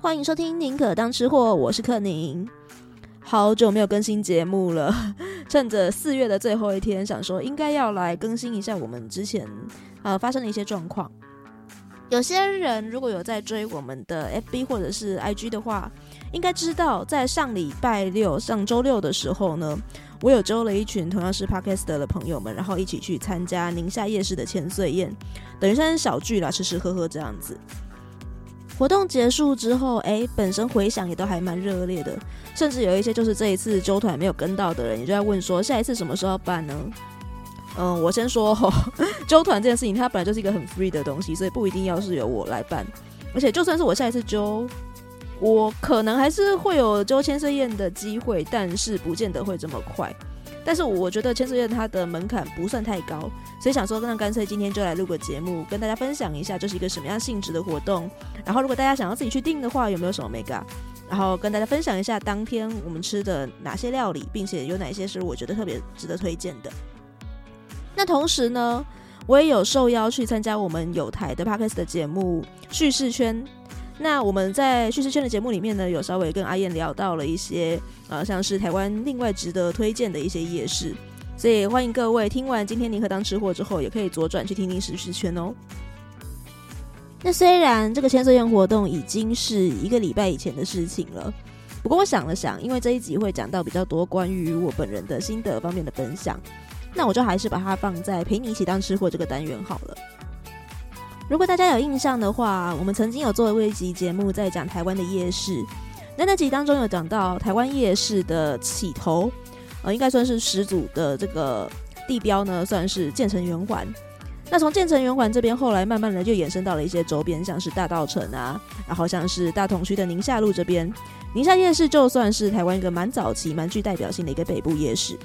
欢迎收听宁可当吃货，我是克宁。好久没有更新节目了，趁着四月的最后一天，想说应该要来更新一下我们之前呃发生的一些状况。有些人如果有在追我们的 FB 或者是 IG 的话，应该知道在上礼拜六、上周六的时候呢，我有揪了一群同样是 Podcast 的朋友们，然后一起去参加宁夏夜市的千岁宴，等于算是小聚啦，吃吃喝喝这样子。活动结束之后，哎，本身回响也都还蛮热烈的，甚至有一些就是这一次揪团没有跟到的人，也就在问说下一次什么时候办呢？嗯，我先说吼，揪团这件事情，它本来就是一个很 free 的东西，所以不一定要是由我来办。而且就算是我下一次揪，我可能还是会有揪千岁宴的机会，但是不见得会这么快。但是我觉得千岁宴它的门槛不算太高，所以想说，那干脆今天就来录个节目，跟大家分享一下这是一个什么样性质的活动。然后如果大家想要自己去订的话，有没有什么眉角？然后跟大家分享一下当天我们吃的哪些料理，并且有哪些是我觉得特别值得推荐的。那同时呢，我也有受邀去参加我们有台的 Podcast 的节目叙事圈。那我们在叙事圈的节目里面呢，有稍微跟阿燕聊到了一些，呃，像是台湾另外值得推荐的一些夜市，所以欢迎各位听完今天宁可当吃货之后，也可以左转去听听叙事圈哦。那虽然这个千岁宴活动已经是一个礼拜以前的事情了，不过我想了想，因为这一集会讲到比较多关于我本人的心得方面的分享，那我就还是把它放在陪你一起当吃货这个单元好了。如果大家有印象的话，我们曾经有做过一集节目在讲台湾的夜市。那那集当中有讲到台湾夜市的起头，呃，应该算是始祖的这个地标呢，算是建成圆环。那从建成圆环这边，后来慢慢的就延伸到了一些周边，像是大道城啊，然后像是大同区的宁夏路这边。宁夏夜市就算是台湾一个蛮早期、蛮具代表性的一个北部夜市。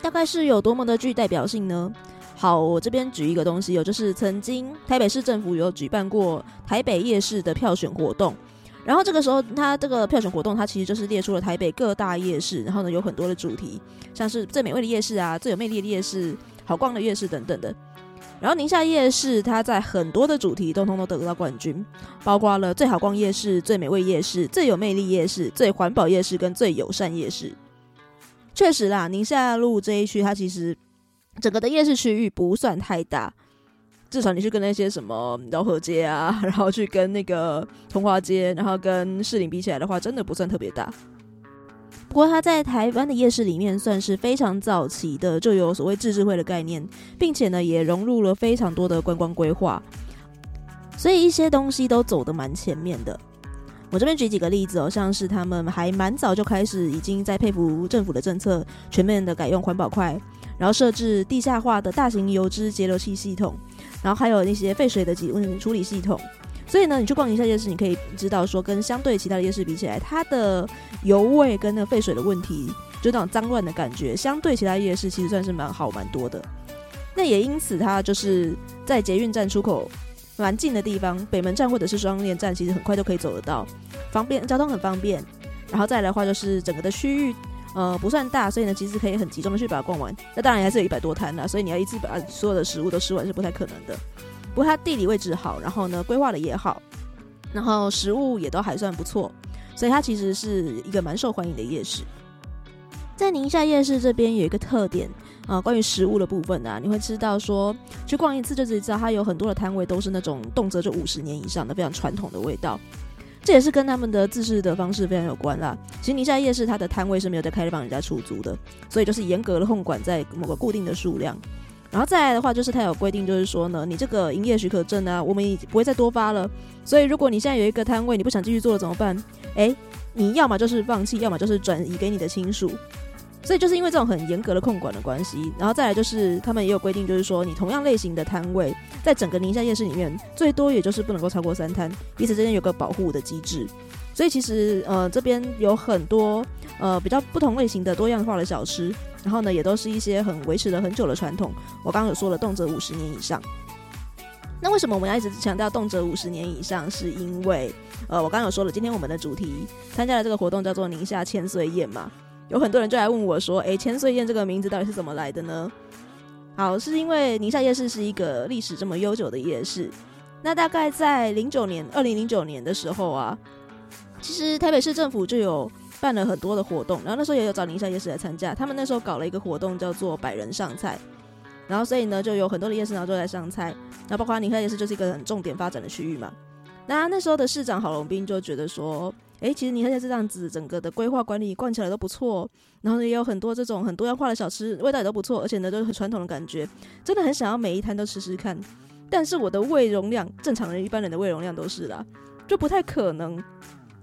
大概是有多么的具代表性呢？好，我这边举一个东西，有就是曾经台北市政府有举办过台北夜市的票选活动，然后这个时候它这个票选活动，它其实就是列出了台北各大夜市，然后呢有很多的主题，像是最美味的夜市啊，最有魅力的夜市，好逛的夜市等等的。然后宁夏夜市它在很多的主题都通通都得到冠军，包括了最好逛夜市、最美味夜市、最有魅力夜市、最环保夜市跟最友善夜市。确实啦，宁夏路这一区它其实。整个的夜市区域不算太大，至少你去跟那些什么饶河街啊，然后去跟那个通化街，然后跟士林比起来的话，真的不算特别大。不过它在台湾的夜市里面算是非常早期的，就有所谓自治会的概念，并且呢也融入了非常多的观光规划，所以一些东西都走得蛮前面的。我这边举几个例子哦，像是他们还蛮早就开始，已经在佩服政府的政策，全面的改用环保筷。然后设置地下化的大型油脂截流器系统，然后还有那些废水的挤温处理系统。所以呢，你去逛一下夜市，你可以知道说，跟相对其他的夜市比起来，它的油味跟那个废水的问题，就那种脏乱的感觉，相对其他夜市其实算是蛮好蛮多的。那也因此，它就是在捷运站出口蛮近的地方，北门站或者是双连站，其实很快就可以走得到，方便，交通很方便。然后再来的话，就是整个的区域。呃，不算大，所以呢，其实可以很集中的去把它逛完。那当然还是有一百多摊啦，所以你要一次把所有的食物都吃完是不太可能的。不过它地理位置好，然后呢，规划的也好，然后食物也都还算不错，所以它其实是一个蛮受欢迎的夜市。在宁夏夜市这边有一个特点啊，关于食物的部分啊，你会知道说，去逛一次就知道它有很多的摊位都是那种动辄就五十年以上的非常传统的味道。这也是跟他们的自制的方式非常有关啦。其实宁夏夜市它的摊位是没有在开放人家出租的，所以就是严格的控管在某个固定的数量。然后再来的话，就是它有规定，就是说呢，你这个营业许可证啊，我们也不会再多发了。所以如果你现在有一个摊位，你不想继续做了怎么办？诶，你要么就是放弃，要么就是转移给你的亲属。所以就是因为这种很严格的控管的关系，然后再来就是他们也有规定，就是说你同样类型的摊位，在整个宁夏夜市里面，最多也就是不能够超过三摊，彼此之间有个保护的机制。所以其实呃这边有很多呃比较不同类型的多样化的小吃，然后呢也都是一些很维持了很久的传统。我刚刚有说了，动辄五十年以上。那为什么我们要一直强调动辄五十年以上？是因为呃我刚刚有说了，今天我们的主题参加了这个活动叫做宁夏千岁宴嘛。有很多人就来问我说：“诶，千岁宴这个名字到底是怎么来的呢？”好，是因为宁夏夜市是一个历史这么悠久的夜市，那大概在零九年，二零零九年的时候啊，其实台北市政府就有办了很多的活动，然后那时候也有找宁夏夜市来参加。他们那时候搞了一个活动，叫做百人上菜，然后所以呢，就有很多的夜市然后就来上菜。那包括宁夏夜市就是一个很重点发展的区域嘛。那那时候的市长郝龙斌就觉得说，诶，其实宁夏夜市这样子整个的规划管理逛起来都不错，然后也有很多这种很多样化的小吃，味道也都不错，而且呢都是很传统的感觉，真的很想要每一摊都吃吃看。但是我的胃容量，正常人一般人的胃容量都是啦，就不太可能，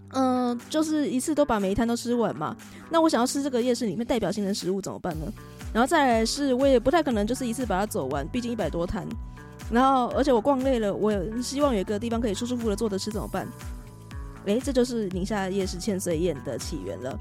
嗯、就是一次都把每一摊都吃完嘛。那我想要吃这个夜市里面代表性的食物怎么办呢？然后再来是，我也不太可能就是一次把它走完，毕竟一百多摊。然后，而且我逛累了，我希望有一个地方可以舒舒服服的坐着吃，怎么办？诶，这就是宁夏夜市千岁宴的起源了。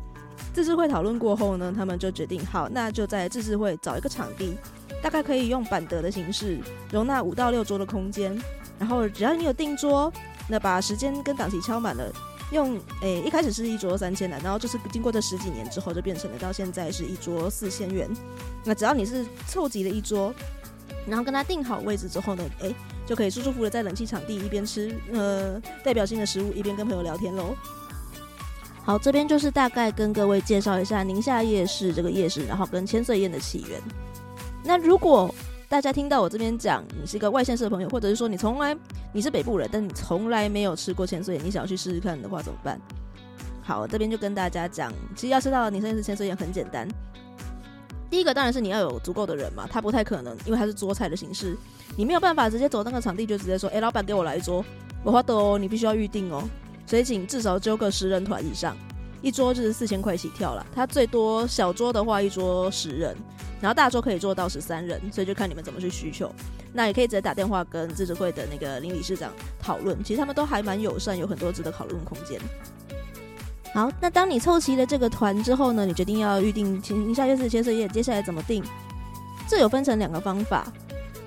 自治会讨论过后呢，他们就决定，好，那就在自治会找一个场地。大概可以用板德的形式容纳五到六桌的空间，然后只要你有订桌，那把时间跟档期敲满了，用诶、一开始是一桌三千的，然后就是经过这十几年之后就变成了到现在是一桌四千元。那只要你是凑齐了一桌，然后跟他定好位置之后呢，诶、就可以舒舒服服的在冷气场地一边吃呃代表性的食物，一边跟朋友聊天喽。好，这边就是大概跟各位介绍一下宁夏夜市这个夜市，然后跟千岁宴的起源。那如果大家听到我这边讲，你是一个外县市的朋友，或者是说你从来你是北部人，但你从来没有吃过千岁宴，你想要去试试看的话，怎么办？好，这边就跟大家讲，其实要吃到宁夏夜市千岁宴很简单。第一个当然是你要有足够的人嘛，他不太可能，因为他是桌菜的形式，你没有办法直接走那个场地就直接说，哎、老板给我来一桌，我花的哦，你必须要预定哦，所以请至少揪个十人团以上，一桌就是四千块起跳了，他最多小桌的话一桌十人。然后大桌可以做到十三人，所以就看你们怎么去需求。那也可以直接打电话跟自治会的那个林理事长讨论，其实他们都还蛮友善，有很多值得讨论空间。好，那当你凑齐了这个团之后呢，你决定要预定宁夏夜市千岁宴，接下来怎么定？这有分成两个方法。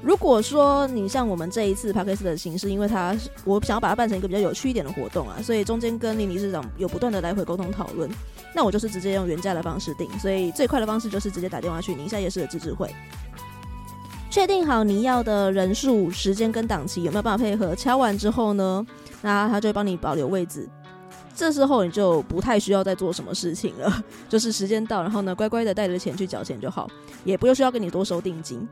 如果说你像我们这一次 Podcast 的形式，因为它我想要把它办成一个比较有趣一点的活动啊，所以中间跟林理事长有不断的来回沟通讨论。那我就是直接用原价的方式定，所以最快的方式就是直接打电话去宁夏夜市的自治会，确定好你要的人数、时间跟档期有没有办法配合。敲完之后呢，那他就会帮你保留位置。这时候你就不太需要再做什么事情了，就是时间到，然后呢乖乖的带着钱去缴钱就好，也不用需要跟你多收定金。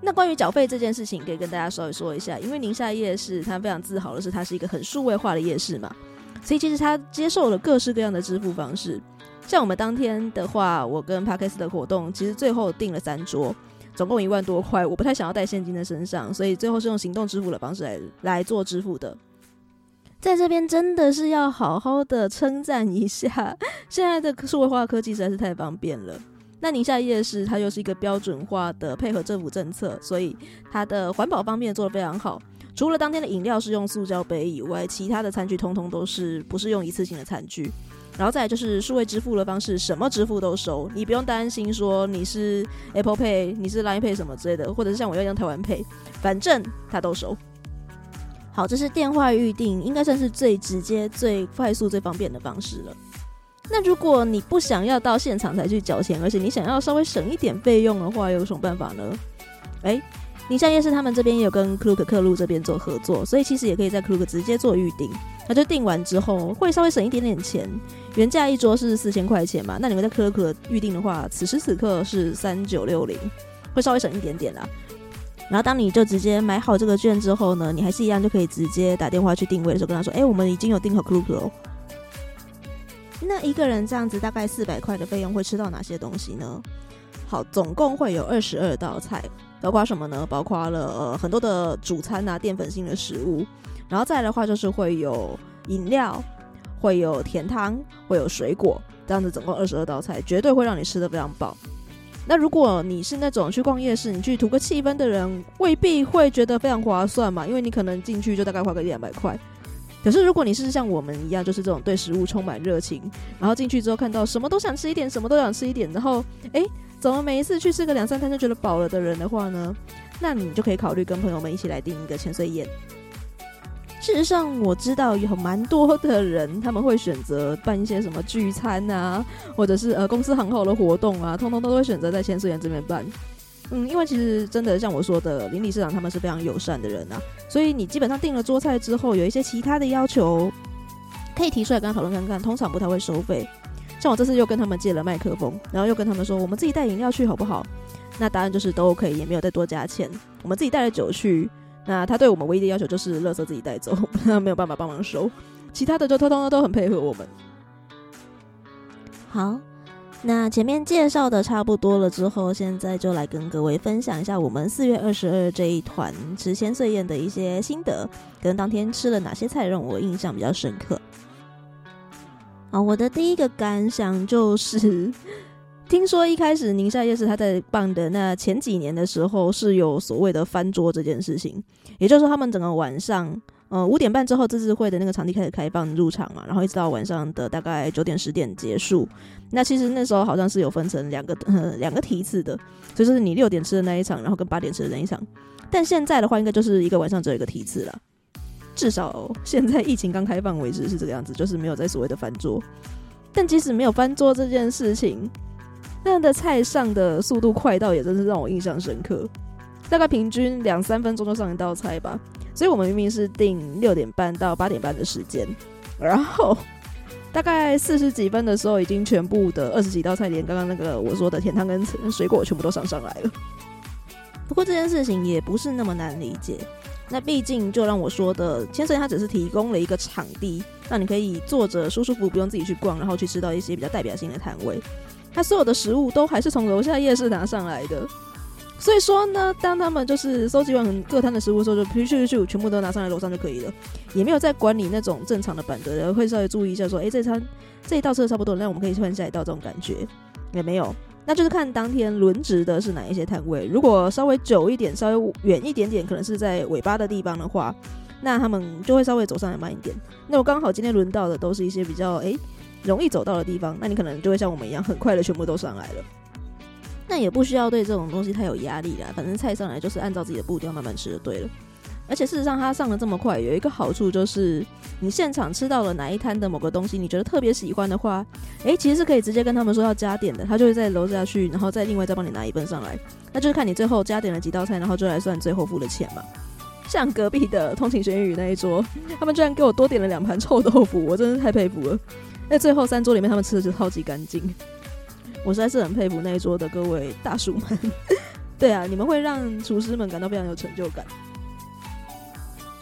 那关于缴费这件事情，可以跟大家稍微说一下，因为宁夏夜市它非常自豪的是，它是一个很数位化的夜市嘛。所以其实他接受了各式各样的支付方式，像我们当天的话，我跟 Parkes 的活动，其实最后订了三桌，总共一万多块，我不太想要带现金在身上，所以最后是用行动支付的方式来来做支付的。在这边真的是要好好的称赞一下，现在的数位化科技实在是太方便了。那宁夏夜市它又是一个标准化的配合政府政策，所以它的环保方面做得非常好。除了当天的饮料是用塑胶杯以外，其他的餐具通通都是不是用一次性的餐具。然后再来就是数位支付的方式，什么支付都收，你不用担心说你是 Apple Pay、你是 Line Pay 什么之类的，或者是像我要用台湾 Pay，反正它都收。好，这是电话预定，应该算是最直接、最快速、最方便的方式了。那如果你不想要到现场才去缴钱，而且你想要稍微省一点费用的话，有什么办法呢？诶、欸。宁夏夜市他们这边也有跟 Klook 客路这边做合作，所以其实也可以在 Klook 直接做预定。那就订完之后会稍微省一点点钱，原价一桌是四千块钱嘛，那你们在 Klook 预定的话，此时此刻是三九六零，会稍微省一点点啦。然后当你就直接买好这个券之后呢，你还是一样就可以直接打电话去定位的时候跟他说，哎、我们已经有订好 Klook 哦。那一个人这样子大概四百块的费用会吃到哪些东西呢？好，总共会有二十二道菜。包括什么呢？包括了呃很多的主餐啊，淀粉性的食物，然后再来的话就是会有饮料，会有甜汤，会有水果，这样子总共二十二道菜，绝对会让你吃得非常饱。那如果你是那种去逛夜市，你去图个气氛的人，未必会觉得非常划算嘛，因为你可能进去就大概花个一两百块。可是如果你是像我们一样，就是这种对食物充满热情，然后进去之后看到什么都想吃一点，什么都想吃一点，然后诶。怎么每一次去吃个两三餐就觉得饱了的人的话呢？那你就可以考虑跟朋友们一起来订一个千岁宴。事实上，我知道有蛮多的人他们会选择办一些什么聚餐啊，或者是呃公司行号的活动啊，通通都会选择在千岁宴这边办。嗯，因为其实真的像我说的，林理事长他们是非常友善的人啊，所以你基本上订了桌菜之后，有一些其他的要求，可以提出来跟他讨论看看。通常不太会收费。像我这次又跟他们借了麦克风，然后又跟他们说，我们自己带饮料去好不好？那答案就是都 OK，也没有再多加钱。我们自己带了酒去，那他对我们唯一的要求就是垃圾自己带走，他没有办法帮忙收，其他的就通通都很配合我们。好。那前面介绍的差不多了之后，现在就来跟各位分享一下我们四月二十二这一团吃千岁宴的一些心得，跟当天吃了哪些菜让我印象比较深刻。啊，我的第一个感想就是，听说一开始宁夏夜市他在办的那前几年的时候是有所谓的翻桌这件事情，也就是说他们整个晚上。呃，五点半之后自治会的那个场地开始开放入场嘛，然后一直到晚上的大概九点十点结束。那其实那时候好像是有分成两个呃 两个梯次的，就是你六点吃的那一场，然后跟八点吃的那一场。但现在的话，应该就是一个晚上只有一个梯次了。至少现在疫情刚开放为止是这个样子，就是没有在所谓的翻桌。但即使没有翻桌这件事情，那样的菜上的速度快到也真是让我印象深刻，大概平均两三分钟就上一道菜吧。所以我们明明是定六点半到八点半的时间，然后大概四十几分的时候，已经全部的二十几道菜，连刚刚那个我说的甜汤跟水果全部都上上来了。不过这件事情也不是那么难理解。那毕竟就让我说的，千岁它只是提供了一个场地，让你可以坐着舒舒服服，不用自己去逛，然后去吃到一些比较代表性的摊位。它所有的食物都还是从楼下夜市拿上来的。所以说呢，当他们就是收集完各摊的食物的时候，就咻咻咻，全部都拿上来楼上就可以了，也没有在管理那种正常的板德，然后会稍微注意一下说，哎、欸，这餐这一道吃的差不多，那我们可以换下一道这种感觉也没有。那就是看当天轮值的是哪一些摊位，如果稍微久一点，稍微远一点点，可能是在尾巴的地方的话，那他们就会稍微走上来慢一点。那我刚好今天轮到的都是一些比较哎、容易走到的地方，那你可能就会像我们一样，很快的全部都上来了。那也不需要对这种东西太有压力啦，反正菜上来就是按照自己的步调慢慢吃就对了。而且事实上，它上的这么快，有一个好处就是，你现场吃到了哪一摊的某个东西，你觉得特别喜欢的话，诶，其实是可以直接跟他们说要加点的，他就会在楼下去，然后再另外再帮你拿一份上来。那就是看你最后加点了几道菜，然后就来算最后付的钱嘛。像隔壁的通勤学英语那一桌，他们居然给我多点了两盘臭豆腐，我真是太佩服了。那最后三桌里面，他们吃的就超级干净。我实在是很佩服那一桌的各位大叔们，对啊，你们会让厨师们感到非常有成就感。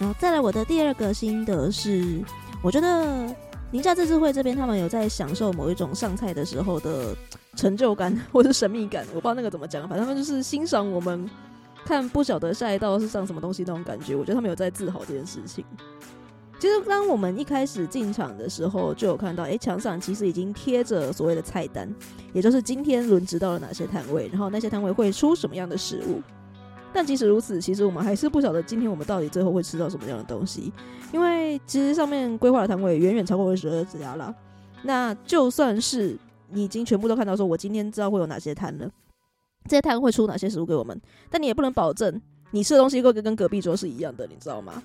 然后再来，我的第二个心得是，我觉得宁夏自治会这边他们有在享受某一种上菜的时候的成就感或者神秘感，我不知道那个怎么讲，反正他们就是欣赏我们看不晓得下一道是上什么东西那种感觉，我觉得他们有在自豪这件事情。其实，当我们一开始进场的时候，就有看到，哎，墙上其实已经贴着所谓的菜单，也就是今天轮值到了哪些摊位，然后那些摊位会出什么样的食物。但即使如此，其实我们还是不晓得今天我们到底最后会吃到什么样的东西，因为其实上面规划的摊位远远超过二十二家了。那就算是你已经全部都看到，说我今天知道会有哪些摊了，这些摊会出哪些食物给我们，但你也不能保证你吃的东西会跟隔壁桌是一样的，你知道吗？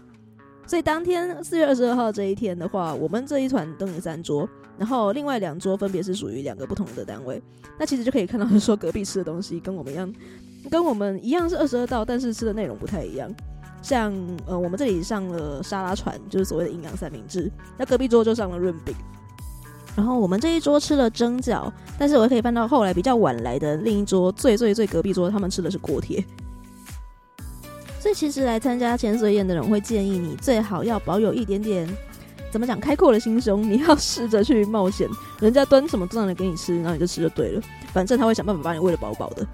所以当天四月二十二号这一天的话，我们这一团登了三桌，然后另外两桌分别是属于两个不同的单位。那其实就可以看到，说隔壁吃的东西跟我们一样，跟我们一样是二十二道，但是吃的内容不太一样。像呃，我们这里上了沙拉船，就是所谓的营养三明治，那隔壁桌就上了润饼。然后我们这一桌吃了蒸饺，但是我可以翻到后来比较晚来的另一桌，最最最隔壁桌，他们吃的是锅贴。所以其实来参加潜水宴的人会建议你最好要保有一点点怎么讲开阔的心胸，你要试着去冒险，人家端什么上来给你吃，然后你就吃就对了，反正他会想办法把你喂得饱饱的。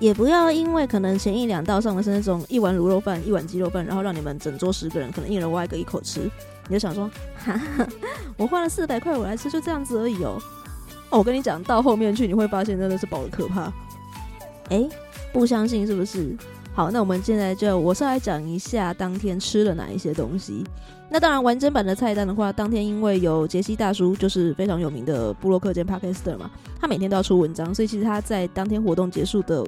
也不要因为可能前一两道上的是那种一碗卤肉饭、一碗鸡肉饭，然后让你们整桌十个人可能一人挖一个一口吃，你就想说，哈哈，我花了四百块我来吃就这样子而已哦。哦，我跟你讲，到后面去你会发现真的是饱得可怕。哎，不相信是不是？好，那我们现在就我是来讲一下当天吃了哪一些东西。那当然，完整版的菜单的话，当天因为有杰西大叔，就是非常有名的布洛克兼 Podcaster 嘛，他每天都要出文章，所以其实他在当天活动结束的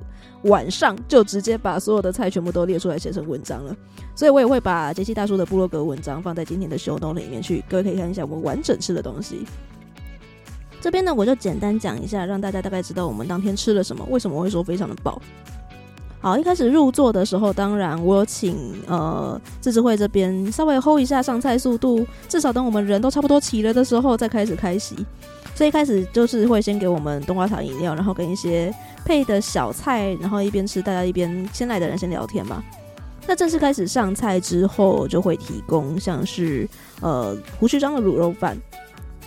晚上，就直接把所有的菜全部都列出来写成文章了。所以我也会把杰西大叔的布洛格文章放在今天的 show note 里面去，各位可以看一下我们完整吃的东西。这边呢，我就简单讲一下，让大家大概知道我们当天吃了什么，为什么会说非常的饱。好，一开始入座的时候，当然我有请呃自治会这边稍微 hold 一下上菜速度，至少等我们人都差不多齐了的时候再开始开席。所以一开始就是会先给我们冬瓜茶饮料，然后跟一些配的小菜，然后一边吃，大家一边先来的人先聊天嘛。那正式开始上菜之后，就会提供像是呃胡须张的卤肉饭。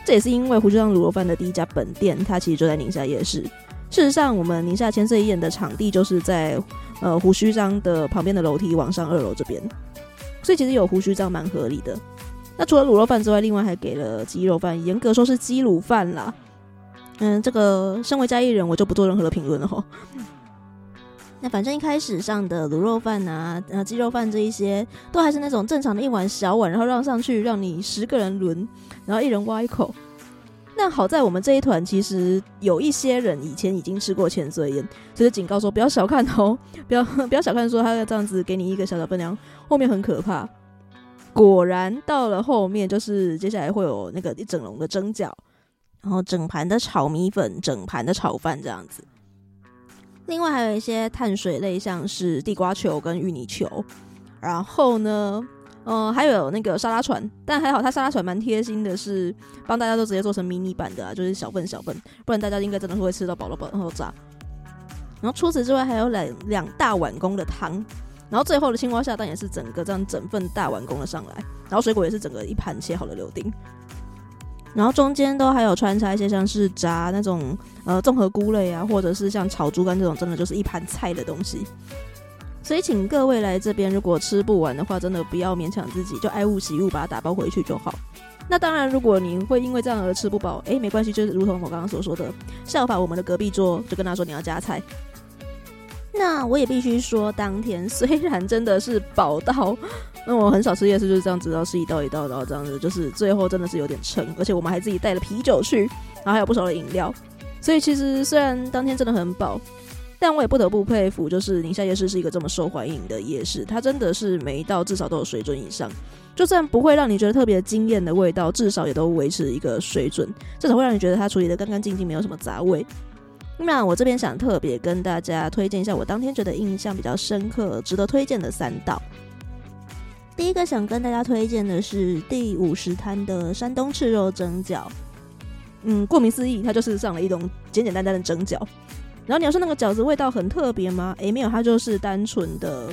这也是因为胡须张卤肉饭的第一家本店，它其实就在宁夏夜市。事实上，我们宁夏千岁宴的场地就是在呃胡须章的旁边的楼梯往上二楼这边，所以其实有胡须章蛮合理的。那除了卤肉饭之外，另外还给了鸡肉饭，严格说是鸡卤饭啦。嗯，这个身为嘉义人，我就不做任何的评论了齁。那反正一开始上的卤肉饭啊、呃鸡肉饭这一些，都还是那种正常的一碗小碗，然后让上去让你十个人轮，然后一人挖一口。那好在我们这一团其实有一些人以前已经吃过千岁宴，所以警告说不要小看哦，不要 不要小看说他要这样子给你一个小小分量，后面很可怕。果然到了后面，就是接下来会有那个一整笼的蒸饺，然后整盘的炒米粉，整盘的炒饭这样子。另外还有一些碳水类，像是地瓜球跟芋泥球。然后呢，呃，还有那个沙拉船，但还好它沙拉船蛮贴心的，是帮大家都直接做成迷你版的啊，就是小份小份，不然大家应该真的会吃到饱了饱然后炸。然后除此之外，还有两两大碗公的汤。然后最后的青蛙下蛋也是整个这样整份大碗公的上来，然后水果也是整个一盘切好的柳丁，然后中间都还有穿插一些像是炸那种呃综合菇类啊，或者是像炒猪肝这种真的就是一盘菜的东西。所以请各位来这边，如果吃不完的话，真的不要勉强自己，就爱物惜物，把它打包回去就好。那当然，如果你会因为这样而吃不饱，诶，没关系，就是如同我刚刚所说的，效法我们的隔壁桌，就跟他说你要加菜。那我也必须说，当天虽然真的是饱到，那我很少吃夜市就是这样子，然后是一道一道，然后这样子，就是最后真的是有点撑，而且我们还自己带了啤酒去，然后还有不少的饮料，所以其实虽然当天真的很饱，但我也不得不佩服，就是宁夏夜市是一个这么受欢迎的夜市，它真的是每一道至少都有水准以上，就算不会让你觉得特别惊艳的味道，至少也都维持一个水准，至少会让你觉得它处理得干干净净，没有什么杂味。那我这边想特别跟大家推荐一下，我当天觉得印象比较深刻、值得推荐的三道。第一个想跟大家推荐的是第五十摊的山东赤肉蒸饺。嗯，顾名思义，它就是上了一种简简单单的蒸饺。然后你要说那个饺子味道很特别吗？诶，没有，它就是单纯的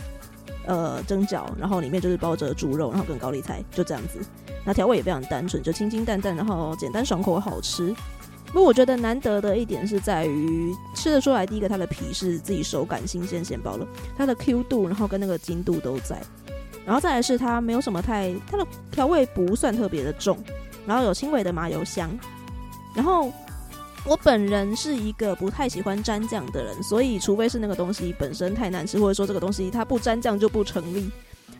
呃蒸饺，然后里面就是包着猪肉，然后跟高丽菜，就这样子。那调味也非常单纯，就清清淡淡，然后简单爽口，好吃。不过我觉得难得的一点是在于吃得出来，第一个它的皮是自己手感新鲜现包了，它的 Q 度，然后跟那个筋度都在，然后再来是它没有什么太，它的调味不算特别的重，然后有轻微的麻油香，然后我本人是一个不太喜欢沾酱的人，所以除非是那个东西本身太难吃，或者说这个东西它不沾酱就不成立。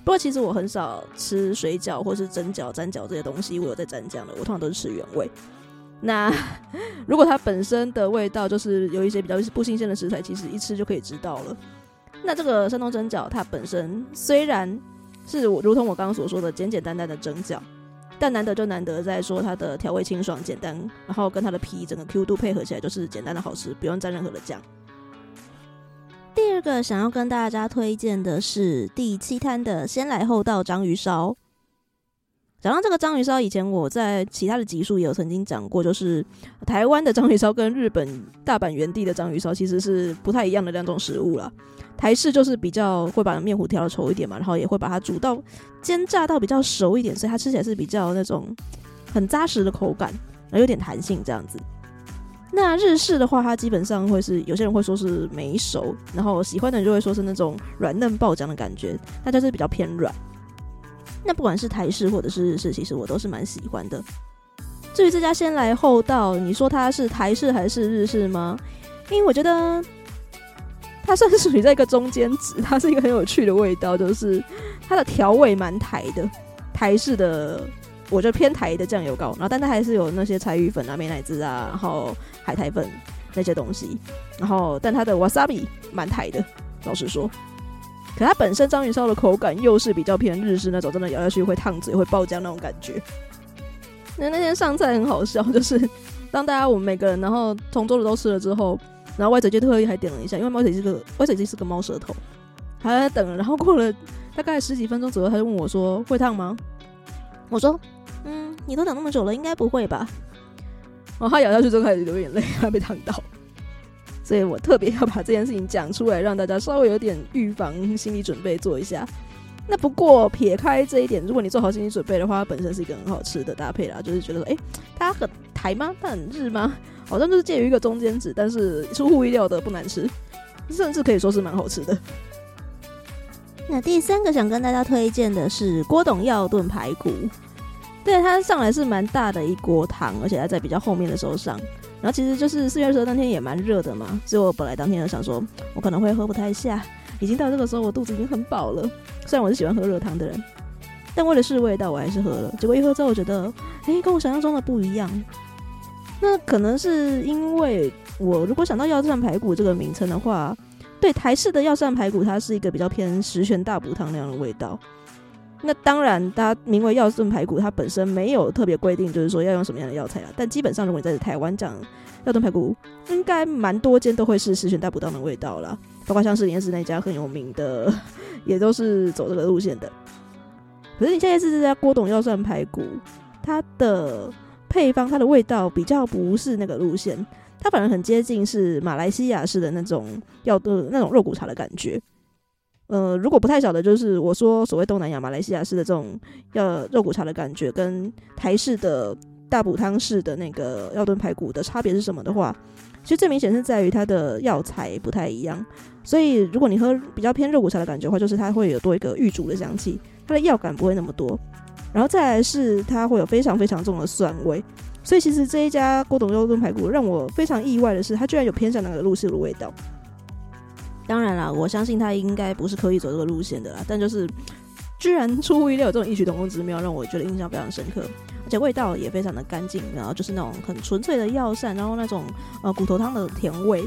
不过其实我很少吃水饺或是蒸饺、蘸饺这些东西，我有在蘸酱的，我通常都是吃原味。那 如果它本身的味道就是有一些比较不新鲜的食材，其实一吃就可以知道了。那这个山东蒸饺，它本身虽然是我如同我刚刚所说的简简单单的蒸饺，但难得就难得在说它的调味清爽简单，然后跟它的皮整个 Q 度配合起来就是简单的好吃，不用沾任何的酱。第二个想要跟大家推荐的是第七摊的先来后到章鱼烧。讲到这个章鱼烧，以前我在其他的集数也有曾经讲过，就是台湾的章鱼烧跟日本大阪原地的章鱼烧其实是不太一样的两种食物了。台式就是比较会把面糊调的稠一点嘛，然后也会把它煮到煎炸到比较熟一点，所以它吃起来是比较那种很扎实的口感，然后有点弹性这样子。那日式的话，它基本上会是有些人会说是没熟，然后喜欢的人就会说是那种软嫩爆浆的感觉，那就是比较偏软。那不管是台式或者是日式，其实我都是蛮喜欢的。至于这家先来后到，你说它是台式还是日式吗？因为我觉得它算是属于在一个中间值，它是一个很有趣的味道，就是它的调味蛮台的，台式的我觉得偏台的酱油膏，然后但它还是有那些柴鱼粉啊、美乃滋啊，然后海苔粉那些东西，然后但它的 wasabi 蛮台的，老实说。可它本身章鱼烧的口感又是比较偏日式那种，真的咬下去会烫嘴、会爆浆那种感觉。那那天上菜很好笑，就是当大家我们每个人然后同桌的都吃了之后，然后歪嘴就特意还点了一下，因为歪嘴是个歪嘴鸡是个猫舌头，还在等。然后过了大概十几分钟左右，他就问我说：“会烫吗？”我说：“嗯，你都等那么久了，应该不会吧？”然后他咬下去之后开始流眼泪，还被烫到。所以我特别要把这件事情讲出来，让大家稍微有点预防心理准备做一下。那不过撇开这一点，如果你做好心理准备的话，它本身是一个很好吃的搭配啦。就是觉得说，哎、它很台吗？它很日吗？好像就是介于一个中间值，但是出乎意料的不难吃，甚至可以说是蛮好吃的。那第三个想跟大家推荐的是郭董药炖排骨，对，它上来是蛮大的一锅汤，而且它在比较后面的时候上。然后其实就是四月二十号当天也蛮热的嘛，所以我本来当天就想说，我可能会喝不太下。已经到这个时候，我肚子已经很饱了。虽然我是喜欢喝热汤的人，但为了试味道，我还是喝了。结果一喝之后，我觉得，诶，跟我想象中的不一样。那可能是因为我如果想到药膳排骨这个名称的话，对台式的药膳排骨，它是一个比较偏十全大补汤那样的味道。那当然，它名为药膳排骨，它本身没有特别规定，就是说要用什么样的药材啊。但基本上，如果你在台湾讲药炖排骨，应该蛮多间都会是十全大补汤的味道啦。包括像是连是那家很有名的，也都是走这个路线的。可是你现在是这家郭董药膳排骨，它的配方、它的味道比较不是那个路线，它反而很接近是马来西亚式的那种药的那种肉骨茶的感觉。呃，如果不太晓得，就是我说所谓东南亚马来西亚式的这种药肉骨茶的感觉，跟台式的大补汤式的那个药炖排骨的差别是什么的话，其实最明显是在于它的药材不太一样。所以如果你喝比较偏肉骨茶的感觉的话，就是它会有多一个玉竹的香气，它的药感不会那么多。然后再来是它会有非常非常重的酸味。所以其实这一家郭董肉炖排骨让我非常意外的是，它居然有偏向那个路线的味道。当然啦，我相信他应该不是刻意走这个路线的啦，但就是居然出乎意料有这种异曲同工之妙，让我觉得印象非常深刻，而且味道也非常的干净，然后就是那种很纯粹的药膳，然后那种呃骨头汤的甜味，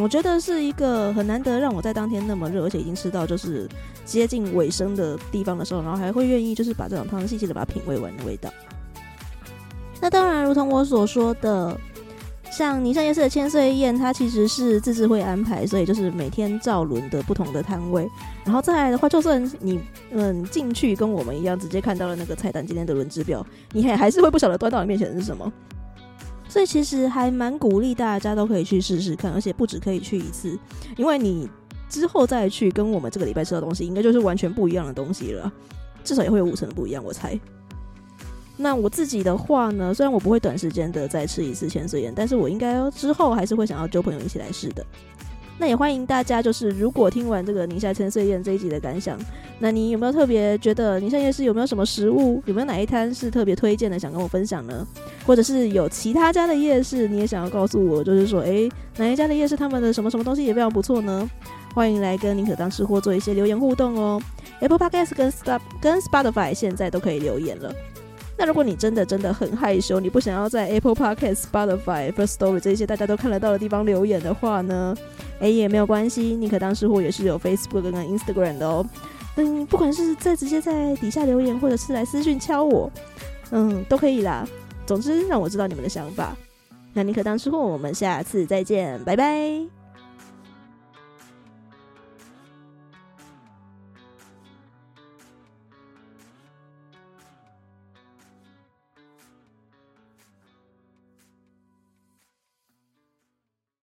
我觉得是一个很难得让我在当天那么热，而且已经吃到就是接近尾声的地方的时候，然后还会愿意就是把这种汤细细的把它品味完的味道。那当然，如同我所说的。像宁夏夜市的千岁宴，它其实是自治会安排，所以就是每天照轮的不同的摊位。然后再来的话，就算你嗯进去跟我们一样，直接看到了那个菜单今天的轮值表，你还还是会不晓得端到你面前的是什么。所以其实还蛮鼓励大家都可以去试试看，而且不止可以去一次，因为你之后再去跟我们这个礼拜吃的东西，应该就是完全不一样的东西了，至少也会有五成不一样，我猜。那我自己的话呢，虽然我不会短时间的再吃一次千岁宴，但是我应该之后还是会想要揪朋友一起来试的。那也欢迎大家，就是如果听完这个宁夏千岁宴这一集的感想，那你有没有特别觉得宁夏夜市有没有什么食物，有没有哪一摊是特别推荐的，想跟我分享呢？或者是有其他家的夜市，你也想要告诉我，就是说，诶，哪一家的夜市他们的什么什么东西也非常不错呢？欢迎来跟宁可当吃货做一些留言互动哦。Apple Podcast 跟 Stop 跟 Spotify 现在都可以留言了。那如果你真的真的很害羞，你不想要在 Apple Podcast、Spotify、First Story 这些大家都看得到的地方留言的话呢？哎，也没有关系，宁可当吃货也是有 Facebook 跟 Instagram 的哦。嗯，不管是在直接在底下留言，或者是来私讯敲我，嗯，都可以啦。总之让我知道你们的想法。那宁可当吃货，我们下次再见，拜拜。